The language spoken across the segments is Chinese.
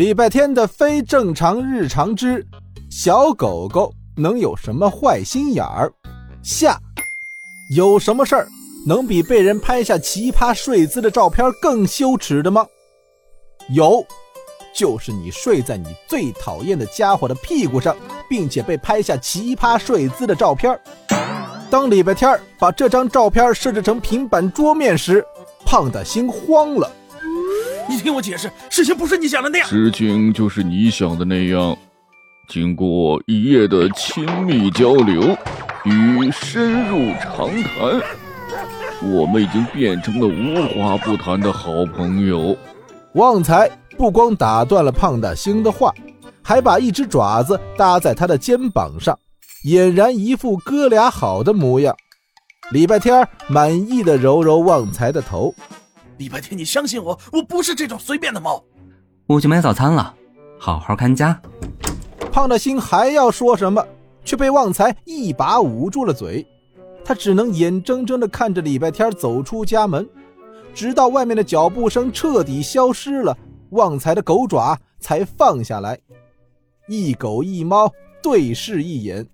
礼拜天的非正常日常之小狗狗能有什么坏心眼儿？下有什么事儿能比被人拍下奇葩睡姿的照片更羞耻的吗？有，就是你睡在你最讨厌的家伙的屁股上，并且被拍下奇葩睡姿的照片。当礼拜天把这张照片设置成平板桌面时，胖大星慌了。你听我解释，事情不是你想的那样。事情就是你想的那样。经过一夜的亲密交流与深入长谈，我们已经变成了无话不谈的好朋友。旺财不光打断了胖大星的话，还把一只爪子搭在他的肩膀上，俨然一副哥俩好的模样。礼拜天满意的揉揉旺财的头。礼拜天，你相信我，我不是这种随便的猫。我去买早餐了，好好看家。胖大星还要说什么，却被旺财一把捂住了嘴。他只能眼睁睁地看着礼拜天走出家门，直到外面的脚步声彻底消失了，旺财的狗爪才放下来。一狗一猫对视一眼，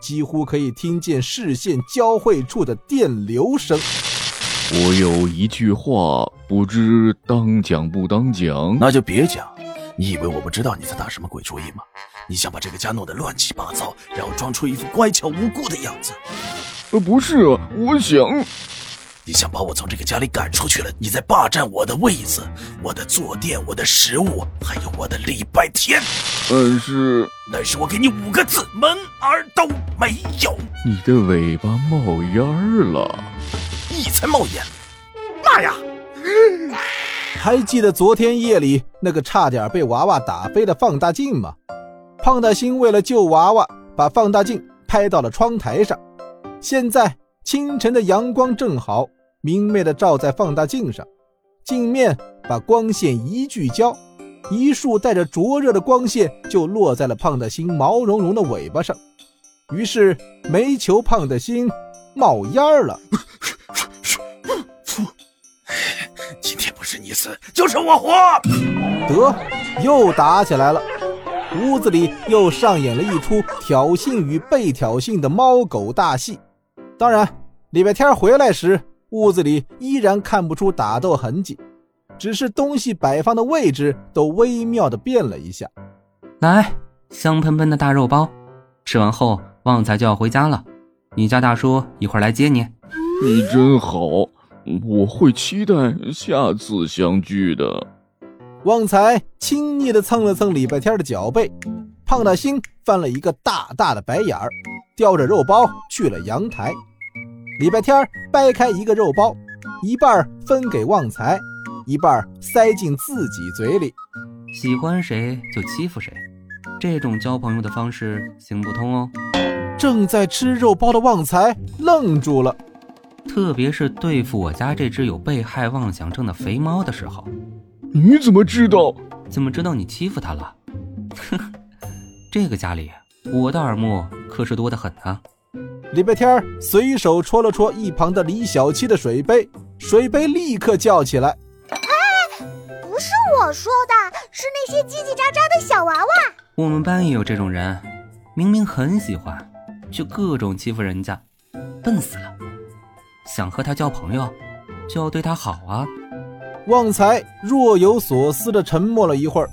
几乎可以听见视线交汇处的电流声。我有一句话，不知当讲不当讲。那就别讲。你以为我不知道你在打什么鬼主意吗？你想把这个家弄得乱七八糟，然后装出一副乖巧无辜的样子。呃，不是啊，我想，你想把我从这个家里赶出去了，你在霸占我的位子、我的坐垫、我的食物，还有我的礼拜天。但是，但是我给你五个字：门儿都没有。你的尾巴冒烟儿了。你才冒烟！妈呀！还记得昨天夜里那个差点被娃娃打飞的放大镜吗？胖大星为了救娃娃，把放大镜拍到了窗台上。现在清晨的阳光正好，明媚的照在放大镜上，镜面把光线一聚焦，一束带着灼热的光线就落在了胖大星毛茸茸的尾巴上。于是煤球胖大星冒烟了。死，就是我活。得，又打起来了。屋子里又上演了一出挑衅与被挑衅的猫狗大戏。当然，礼拜天回来时，屋子里依然看不出打斗痕迹，只是东西摆放的位置都微妙的变了一下。来，香喷喷的大肉包，吃完后旺财就要回家了，你家大叔一会儿来接你。你真好。我会期待下次相聚的。旺财亲昵的蹭了蹭礼拜天的脚背，胖大星翻了一个大大的白眼儿，叼着肉包去了阳台。礼拜天掰开一个肉包，一半分给旺财，一半塞进自己嘴里。喜欢谁就欺负谁，这种交朋友的方式行不通哦。正在吃肉包的旺财愣住了。特别是对付我家这只有被害妄想症的肥猫的时候，你怎么知道？怎么知道你欺负它了？哼，这个家里我的耳目可是多得很啊！礼拜天随手戳了戳一旁的李小七的水杯，水杯立刻叫起来：“哎，不是我说的，是那些叽叽喳喳的小娃娃。”我们班也有这种人，明明很喜欢，却各种欺负人家，笨死了。想和他交朋友，就要对他好啊！旺财若有所思地沉默了一会儿，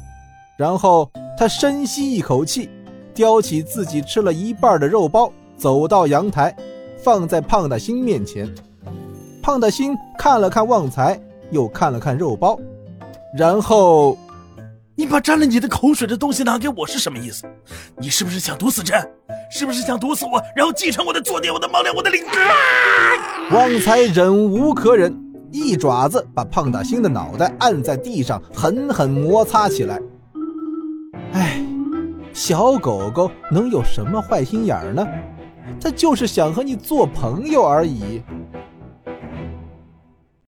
然后他深吸一口气，叼起自己吃了一半的肉包，走到阳台，放在胖大星面前。胖大星看了看旺财，又看了看肉包，然后。把沾了你的口水的东西拿给我是什么意思？你是不是想毒死朕？是不是想毒死我，然后继承我的坐垫、我的猫粮、我的领地？旺财忍无可忍，一爪子把胖大星的脑袋按在地上，狠狠摩擦起来。哎，小狗狗能有什么坏心眼儿呢？它就是想和你做朋友而已。